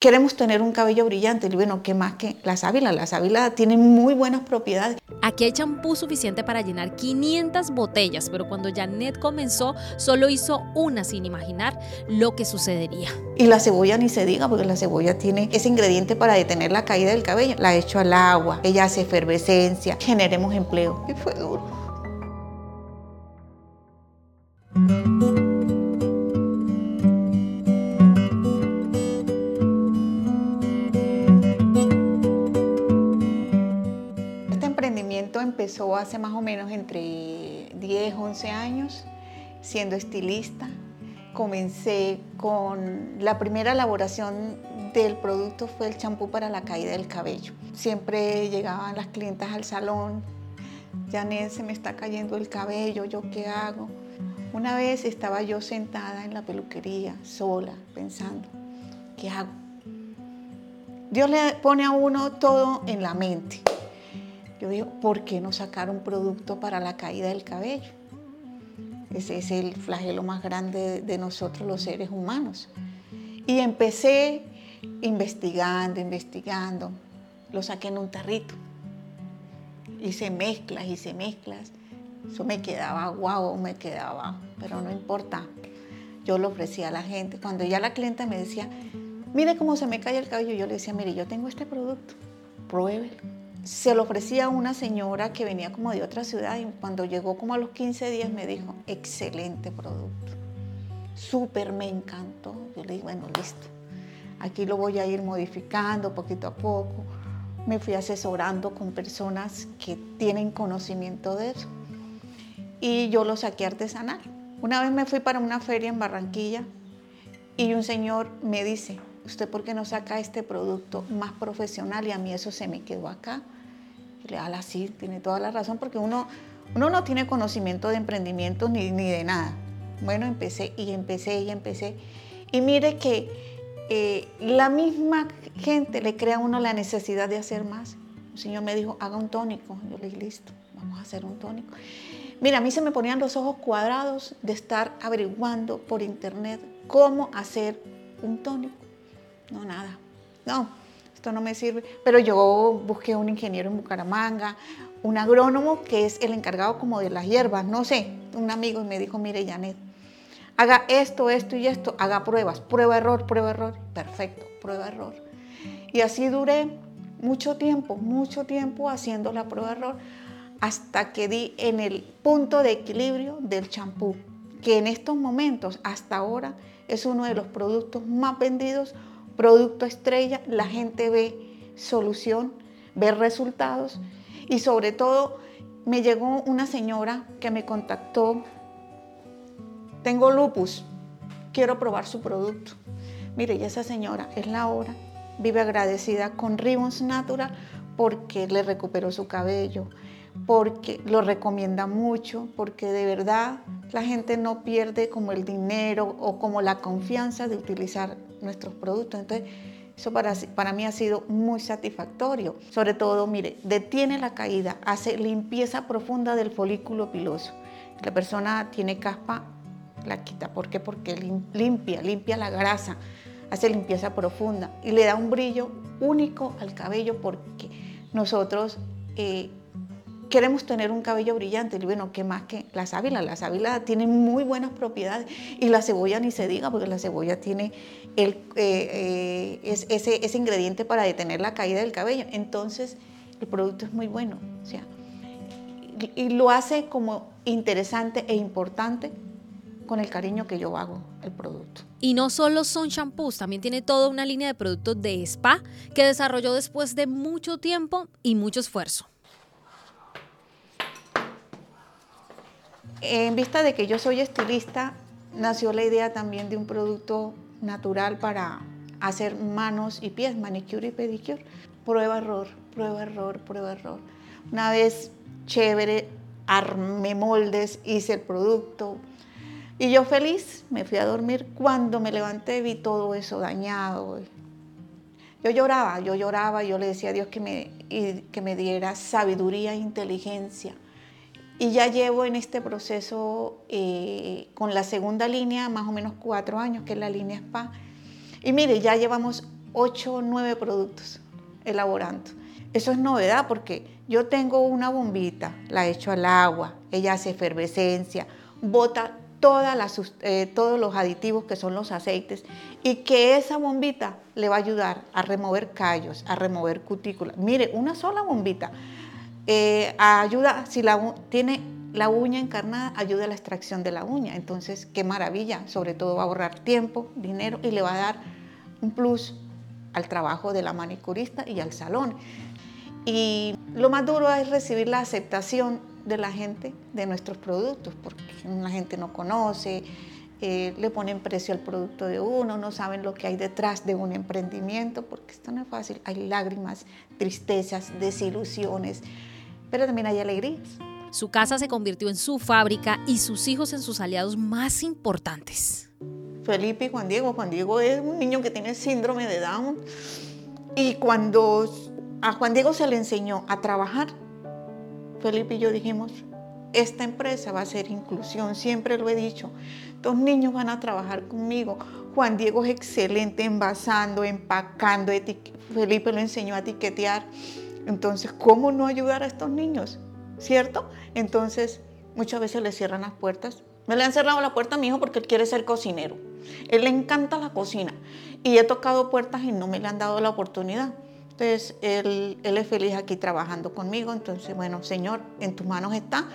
Queremos tener un cabello brillante. Y bueno, ¿qué más que la sábila? La sábila tiene muy buenas propiedades. Aquí hay champú suficiente para llenar 500 botellas, pero cuando Janet comenzó, solo hizo una sin imaginar lo que sucedería. Y la cebolla ni se diga, porque la cebolla tiene ese ingrediente para detener la caída del cabello. La hecho al agua, ella hace efervescencia, generemos empleo. Y fue duro. Empezó hace más o menos entre 10, 11 años, siendo estilista. Comencé con la primera elaboración del producto fue el champú para la caída del cabello. Siempre llegaban las clientas al salón, Janet, se me está cayendo el cabello, ¿yo qué hago? Una vez estaba yo sentada en la peluquería, sola, pensando, ¿qué hago? Dios le pone a uno todo en la mente. Yo digo, ¿por qué no sacar un producto para la caída del cabello? Ese es el flagelo más grande de nosotros los seres humanos. Y empecé investigando, investigando. Lo saqué en un tarrito. Hice mezclas, hice mezclas. Eso me quedaba guau, me quedaba, pero no importa. Yo lo ofrecía a la gente. Cuando ya la clienta me decía, mire cómo se me cae el cabello, yo le decía, mire, yo tengo este producto, pruébelo se lo ofrecía a una señora que venía como de otra ciudad y cuando llegó como a los 15 días me dijo, excelente producto, súper me encantó. Yo le dije, bueno, listo, aquí lo voy a ir modificando poquito a poco. Me fui asesorando con personas que tienen conocimiento de eso y yo lo saqué artesanal. Una vez me fui para una feria en Barranquilla y un señor me dice, ¿usted por qué no saca este producto más profesional? Y a mí eso se me quedó acá. Dije, sí, tiene toda la razón, porque uno, uno no tiene conocimiento de emprendimiento ni, ni de nada. Bueno, empecé y empecé y empecé. Y mire que eh, la misma gente le crea a uno la necesidad de hacer más. El señor me dijo, haga un tónico. Yo le dije, listo, vamos a hacer un tónico. Mira, a mí se me ponían los ojos cuadrados de estar averiguando por internet cómo hacer un tónico. No, nada. No, esto no me sirve. Pero yo busqué un ingeniero en Bucaramanga, un agrónomo que es el encargado como de las hierbas, no sé, un amigo y me dijo, mire Janet, haga esto, esto y esto, haga pruebas, prueba, error, prueba, error. Perfecto, prueba, error. Y así duré mucho tiempo, mucho tiempo haciendo la prueba, error, hasta que di en el punto de equilibrio del champú, que en estos momentos, hasta ahora, es uno de los productos más vendidos producto estrella, la gente ve solución, ve resultados y sobre todo me llegó una señora que me contactó, tengo lupus, quiero probar su producto. Mire, y esa señora es la hora, vive agradecida con Ribbons Natural porque le recuperó su cabello, porque lo recomienda mucho, porque de verdad la gente no pierde como el dinero o como la confianza de utilizar nuestros productos. Entonces, eso para, para mí ha sido muy satisfactorio. Sobre todo, mire, detiene la caída, hace limpieza profunda del folículo piloso. La persona tiene caspa, la quita. ¿Por qué? Porque limpia, limpia la grasa, hace limpieza profunda y le da un brillo único al cabello porque nosotros eh, queremos tener un cabello brillante. Y bueno, ¿qué más que la sábila? La sábila tiene muy buenas propiedades y la cebolla ni se diga porque la cebolla tiene el, eh, eh, ese, ese, ingrediente para detener la caída del cabello. Entonces, el producto es muy bueno. O sea, y lo hace como interesante e importante con el cariño que yo hago el producto. Y no solo son shampoos, también tiene toda una línea de productos de spa que desarrolló después de mucho tiempo y mucho esfuerzo. En vista de que yo soy estilista, nació la idea también de un producto natural para hacer manos y pies, manicure y pedicure. Prueba, error, prueba, error, prueba, error. Una vez chévere, armé moldes, hice el producto. Y yo feliz me fui a dormir. Cuando me levanté vi todo eso dañado. Yo lloraba, yo lloraba, yo le decía a Dios que me, que me diera sabiduría e inteligencia y ya llevo en este proceso eh, con la segunda línea más o menos cuatro años, que es la línea SPA. Y mire, ya llevamos 8 o 9 productos elaborando. Eso es novedad porque yo tengo una bombita, la echo al agua, ella hace efervescencia, bota eh, todos los aditivos que son los aceites y que esa bombita le va a ayudar a remover callos, a remover cutículas. Mire, una sola bombita eh, ayuda, si tiene la uña encarnada, ayuda a la extracción de la uña. Entonces, qué maravilla, sobre todo va a ahorrar tiempo, dinero y le va a dar un plus al trabajo de la manicurista y al salón. Y lo más duro es recibir la aceptación de la gente de nuestros productos, porque la gente no conoce, eh, le ponen precio al producto de uno, no saben lo que hay detrás de un emprendimiento, porque esto no es fácil. Hay lágrimas, tristezas, desilusiones, pero también hay alegrías. Su casa se convirtió en su fábrica y sus hijos en sus aliados más importantes. Felipe y Juan Diego. Juan Diego es un niño que tiene síndrome de Down y cuando a Juan Diego se le enseñó a trabajar, Felipe y yo dijimos, esta empresa va a ser inclusión, siempre lo he dicho. Dos niños van a trabajar conmigo. Juan Diego es excelente envasando, empacando, Felipe lo enseñó a etiquetear. Entonces, ¿cómo no ayudar a estos niños? ¿Cierto? Entonces, muchas veces le cierran las puertas. Me le han cerrado la puerta a mi hijo porque él quiere ser cocinero. Él le encanta la cocina. Y he tocado puertas y no me le han dado la oportunidad. Entonces, él, es feliz aquí trabajando conmigo. Entonces, bueno, Señor, en tus manos está.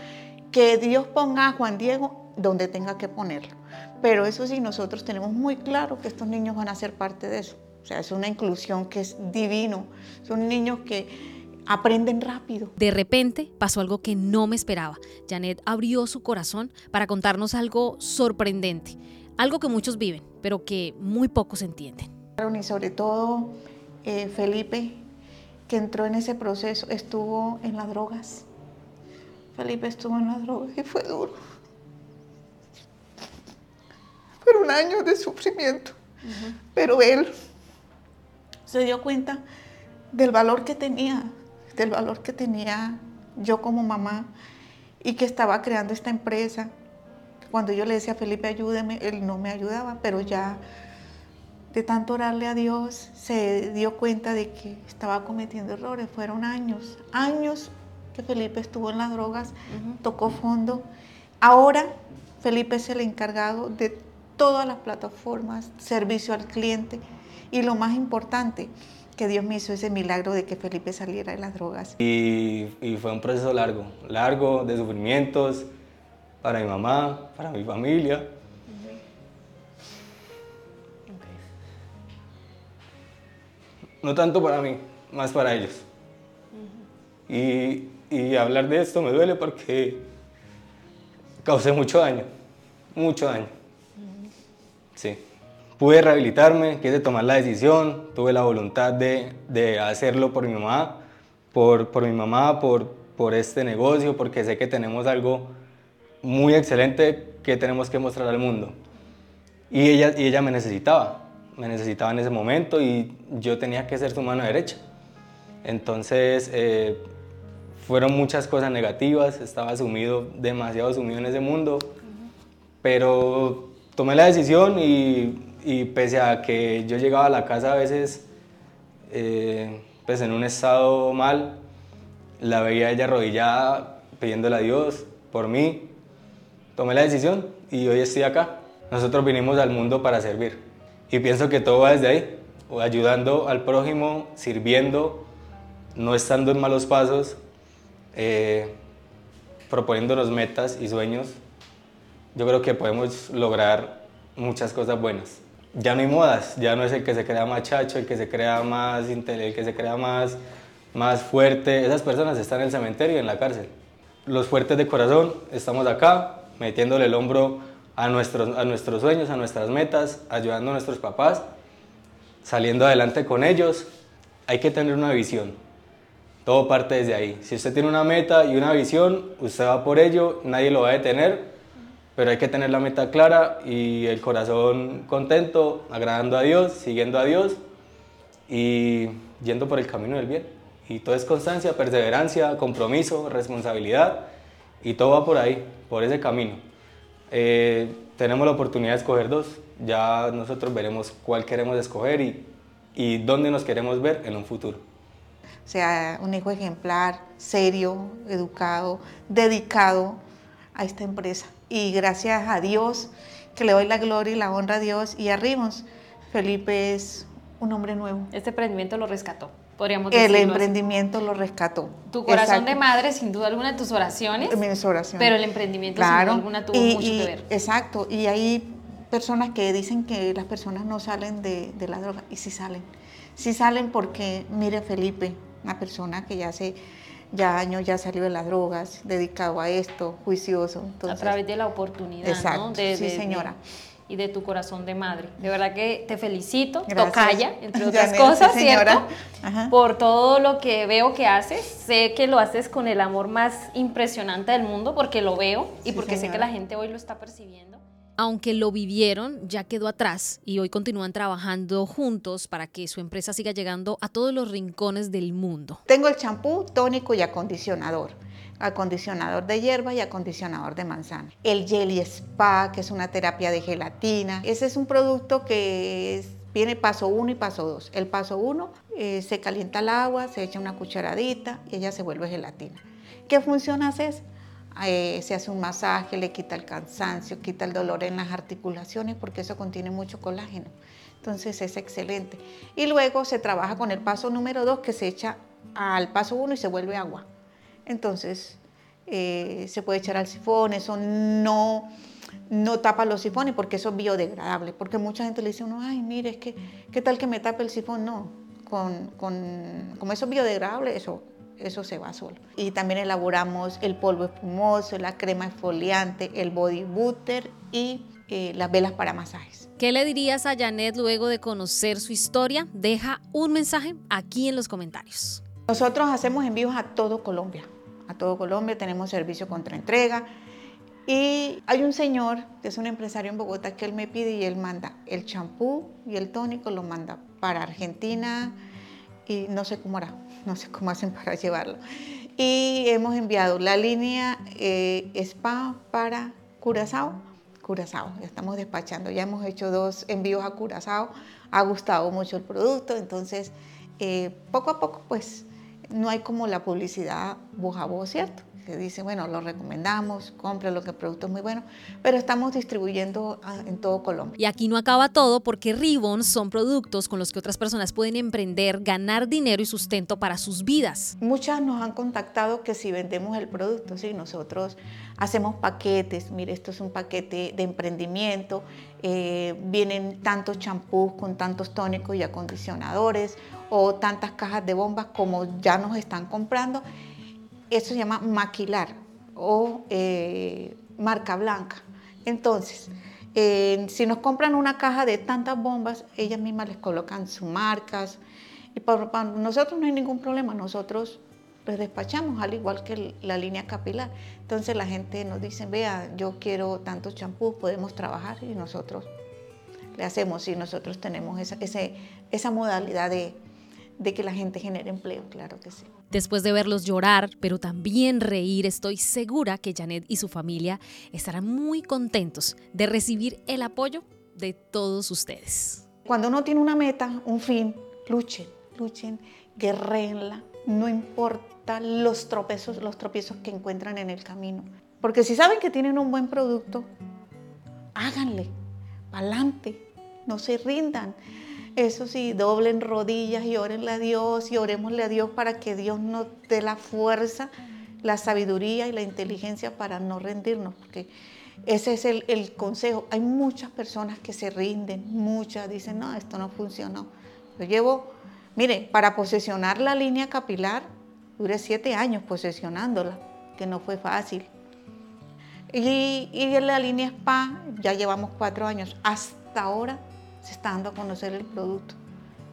Que Dios ponga a Juan Diego donde tenga que ponerlo. Pero eso sí, nosotros tenemos muy claro que estos niños van a ser parte de eso. O sea, es una inclusión que es divino. Son niños que aprenden rápido. De repente pasó algo que no me esperaba. Janet abrió su corazón para contarnos algo sorprendente, algo que muchos viven, pero que muy pocos entienden. Y sobre todo eh, Felipe, que entró en ese proceso, estuvo en las drogas. Felipe estuvo en las drogas y fue duro. Fueron años de sufrimiento. Pero él se dio cuenta del valor que tenía, del valor que tenía yo como mamá y que estaba creando esta empresa. Cuando yo le decía a Felipe, ayúdeme, él no me ayudaba, pero ya de tanto orarle a Dios, se dio cuenta de que estaba cometiendo errores. Fueron años, años que Felipe estuvo en las drogas, tocó fondo. Ahora Felipe es el encargado de todas las plataformas, servicio al cliente y lo más importante, que Dios me hizo ese milagro de que Felipe saliera de las drogas. Y, y fue un proceso largo, largo de sufrimientos para mi mamá, para mi familia no tanto para mí, más para ellos. y, hablar de esto me duele porque causé mucho daño, mucho daño. Sí. Pude rehabilitarme, quise tomar la decisión, tuve la voluntad de, hacerlo por mi mamá, por, por mi mamá, por, por este negocio, porque sé que tenemos algo muy excelente que tenemos que mostrar al mundo. Y ella, y ella me necesitaba me necesitaba en ese momento y yo tenía que ser su mano derecha. Entonces eh, fueron muchas cosas negativas, estaba sumido, demasiado sumido en ese mundo, pero tomé la decisión y, y, pese a que yo llegaba a la casa a veces eh, pues en un estado mal, la veía ella arrodillada pidiéndole a Dios por mí, tomé la decisión y hoy estoy acá. Nosotros vinimos al mundo para servir. Y pienso que todo va desde ahí, ayudando al prójimo, sirviendo, no estando en malos pasos, eh, proponiéndonos metas y sueños. Yo creo que podemos lograr muchas cosas buenas. Ya no hay modas, ya no es el que se crea más chacho, el que se crea más el que se crea más, más fuerte. Esas personas están en el cementerio y en la cárcel. Los fuertes de corazón estamos acá, metiéndole el hombro a nuestros, a nuestros sueños, a nuestras metas, ayudando a nuestros papás, saliendo adelante con ellos. Hay que tener una visión. Todo parte desde ahí. Si usted tiene una meta y una visión, usted va por ello, nadie lo va a detener, pero hay que tener la meta clara y el corazón contento, agradando a Dios, siguiendo a Dios y yendo por el camino del bien. Y todo es constancia, perseverancia, compromiso, responsabilidad y todo va por ahí, por ese camino. Eh, tenemos la oportunidad de escoger dos. Ya nosotros veremos cuál queremos escoger y y dónde nos queremos ver en un futuro. O sea, un hijo ejemplar, serio, educado, dedicado a esta empresa. Y gracias a Dios, que le doy la gloria y la honra a Dios y a Rimos, Felipe es un hombre nuevo. Este emprendimiento lo rescató, podríamos El decirlo emprendimiento lo rescató. Tu corazón Exacto. de madre, sin duda alguna, de tus oraciones, Mis oraciones. pero el emprendimiento sin Claro. duda alguna tuvo y- mucho y- que ver. Exacto. Y hay personas que dicen que las personas no salen de, de la droga. Y sí salen. Sí salen porque, mire Felipe, una persona que ya hace ya años ya salió de las drogas, dedicado a esto, juicioso. a Entonces, través de la oportunidad, Exacto, ¿no? De, sí, de- señora. de- y de tu corazón de madre. De verdad que te felicito, Gracias. tocaya, entre otras cosas, señora. ¿cierto? Ajá. Por todo lo que veo que haces. Sé que lo haces con el amor más impresionante del mundo, porque lo veo y Sí, porque sé que la gente hoy lo está percibiendo. Aunque lo vivieron, ya quedó atrás y hoy continúan trabajando juntos para que su empresa siga llegando a todos los rincones del mundo. Tengo el champú, tónico y acondicionador. Acondicionador de hierba y acondicionador de manzana. El Jelly Spa, que es una terapia de gelatina. Ese es un producto que viene paso 1 y paso 2. El paso 1 se calienta el agua, se echa una cucharadita y ella se vuelve gelatina. ¿Qué función hace? Eh, se hace un masaje, le quita el cansancio, quita el dolor en las articulaciones porque eso contiene mucho colágeno. Entonces es excelente. Y luego se trabaja con el paso número 2 que se echa al paso 1 y se vuelve agua. Entonces eh, se puede echar al sifón, eso no, no tapa los sifones porque eso es biodegradable. Porque mucha gente le dice uno, ay, mire, es que, ¿qué tal que me tape el sifón? No, con, con, como eso es biodegradable, eso, eso se va solo. Y también elaboramos el polvo espumoso, la crema exfoliante, el body butter y eh, las velas para masajes. ¿Qué le dirías a Janet luego de conocer su historia? Deja un mensaje aquí en los comentarios. Nosotros hacemos envíos a todo Colombia. A todo Colombia tenemos servicio contra entrega. Y hay un señor, que es un empresario en Bogotá, que él me pide y él manda el champú y el tónico, lo manda para Argentina y no sé cómo hará, no sé cómo hacen para llevarlo. Y hemos enviado la línea eh, spa para Curazao. Curazao, ya estamos despachando, ya hemos hecho dos envíos a Curazao, ha gustado mucho el producto, entonces eh, poco a poco pues no hay como la publicidad voz a voz, ¿cierto? Que dice, bueno, lo recomendamos, compre lo que el producto es muy bueno, pero estamos distribuyendo ah, en todo Colombia. Y aquí no acaba todo porque Ribbon son productos con los que otras personas pueden emprender, ganar dinero y sustento para sus vidas. Muchas nos han contactado que si vendemos el producto, sí, nosotros hacemos paquetes, mire, esto es un paquete de emprendimiento, eh, vienen tantos champús con tantos tónicos y acondicionadores o tantas cajas de bombas como ya nos están comprando. Eso se llama maquilar o eh, marca blanca. Entonces, eh, si nos compran una caja de tantas bombas, ellas mismas les colocan sus marcas. Y nosotros no hay ningún problema, nosotros les despachamos al igual que la línea capilar. Entonces la gente nos dice, vea, yo quiero tantos champús, podemos trabajar y nosotros le hacemos y nosotros tenemos esa modalidad de, de que la gente genere empleo, claro que sí. Después de verlos llorar, pero también reír, estoy segura que Janet y su familia estarán muy contentos de recibir el apoyo de todos ustedes. Cuando uno tiene una meta, un fin, luchen, luchen, guerrenla, no importa los tropiezos, los tropiezos que encuentran en el camino. Porque si saben que tienen un buen producto, háganle, pa'lante, no se rindan. Eso sí, doblen rodillas y órenle a Dios y orémosle a Dios para que Dios nos dé la fuerza, la sabiduría y la inteligencia para no rendirnos, porque ese es el, el consejo. Hay muchas personas que se rinden, muchas dicen, no, esto no funcionó. Yo llevo, mire, para posesionar la línea capilar, duré siete años posesionándola, que no fue fácil. Y, y en la línea spa ya llevamos cuatro años. Hasta ahora se está dando a conocer el producto.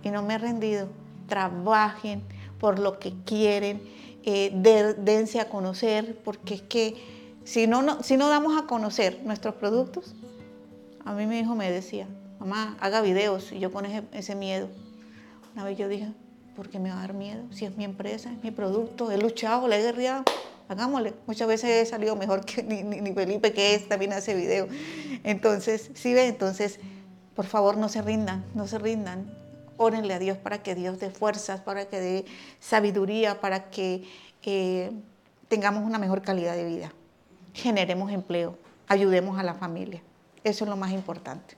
Y no me he rendido. Trabajen por lo que quieren, eh, de- dense a conocer, porque es que si no, no, si no damos a conocer nuestros productos, a mí mi hijo me decía, mamá, haga videos, y yo con ese, ese miedo. Una vez yo dije, ¿por qué me va a dar miedo? Si es mi empresa, es mi producto, he luchado, le he guerreado, hagámosle. Muchas veces he salido mejor que ni, ni- ni Felipe, que es, también hace video. Entonces, sí ve, entonces, por favor, no se rindan, no se rindan. órenle a Dios para que Dios dé fuerzas, para que dé sabiduría, para que eh, tengamos una mejor calidad de vida, generemos empleo, ayudemos a la familia. Eso es lo más importante.